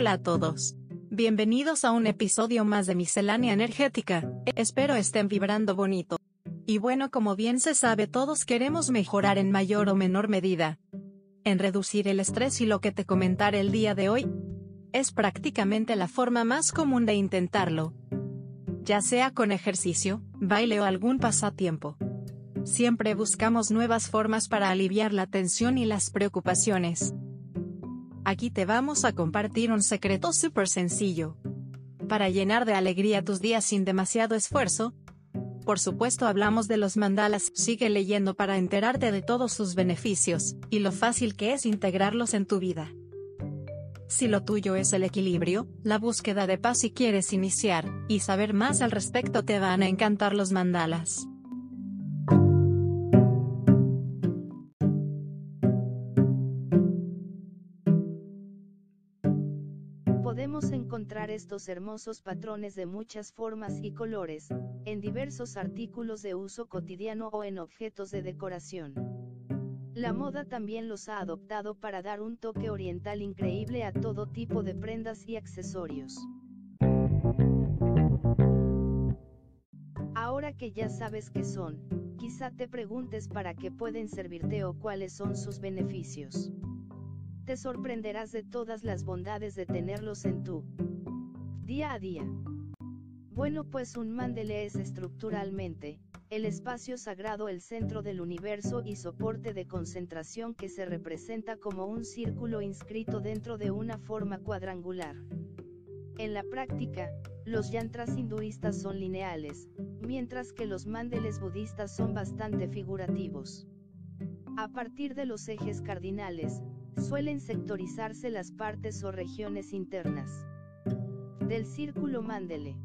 Hola a todos. Bienvenidos a un episodio más de Miscelánea Energética. Espero estén vibrando bonito. Y bueno, como bien se sabe, todos queremos mejorar en mayor o menor medida. En reducir el estrés y lo que te comentaré el día de hoy es prácticamente la forma más común de intentarlo. Ya sea con ejercicio, baile o algún pasatiempo. Siempre buscamos nuevas formas para aliviar la tensión y las preocupaciones. Aquí te vamos a compartir un secreto súper sencillo. Para llenar de alegría tus días sin demasiado esfuerzo. Por supuesto hablamos de los mandalas, sigue leyendo para enterarte de todos sus beneficios, y lo fácil que es integrarlos en tu vida. Si lo tuyo es el equilibrio, la búsqueda de paz y quieres iniciar, y saber más al respecto te van a encantar los mandalas. Podemos encontrar estos hermosos patrones de muchas formas y colores, en diversos artículos de uso cotidiano o en objetos de decoración. La moda también los ha adoptado para dar un toque oriental increíble a todo tipo de prendas y accesorios. Ahora que ya sabes qué son, quizá te preguntes para qué pueden servirte o cuáles son sus beneficios te sorprenderás de todas las bondades de tenerlos en tu día a día. Bueno pues un mandele es estructuralmente, el espacio sagrado el centro del universo y soporte de concentración que se representa como un círculo inscrito dentro de una forma cuadrangular. En la práctica, los yantras hinduistas son lineales, mientras que los mandeles budistas son bastante figurativos. A partir de los ejes cardinales, suelen sectorizarse las partes o regiones internas del círculo Mandele.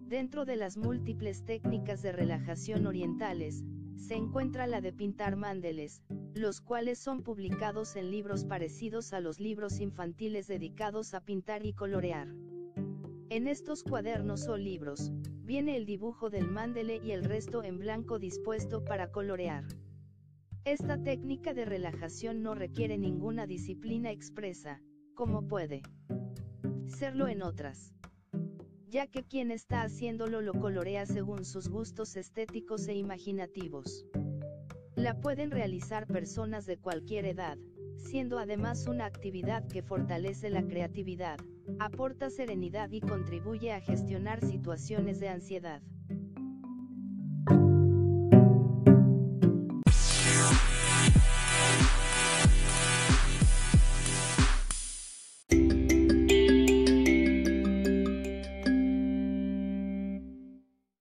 Dentro de las múltiples técnicas de relajación orientales, se encuentra la de pintar mandeles, los cuales son publicados en libros parecidos a los libros infantiles dedicados a pintar y colorear. En estos cuadernos o libros, viene el dibujo del mandele y el resto en blanco dispuesto para colorear. Esta técnica de relajación no requiere ninguna disciplina expresa, como puede serlo en otras. Ya que quien está haciéndolo lo colorea según sus gustos estéticos e imaginativos. La pueden realizar personas de cualquier edad, siendo además una actividad que fortalece la creatividad, aporta serenidad y contribuye a gestionar situaciones de ansiedad.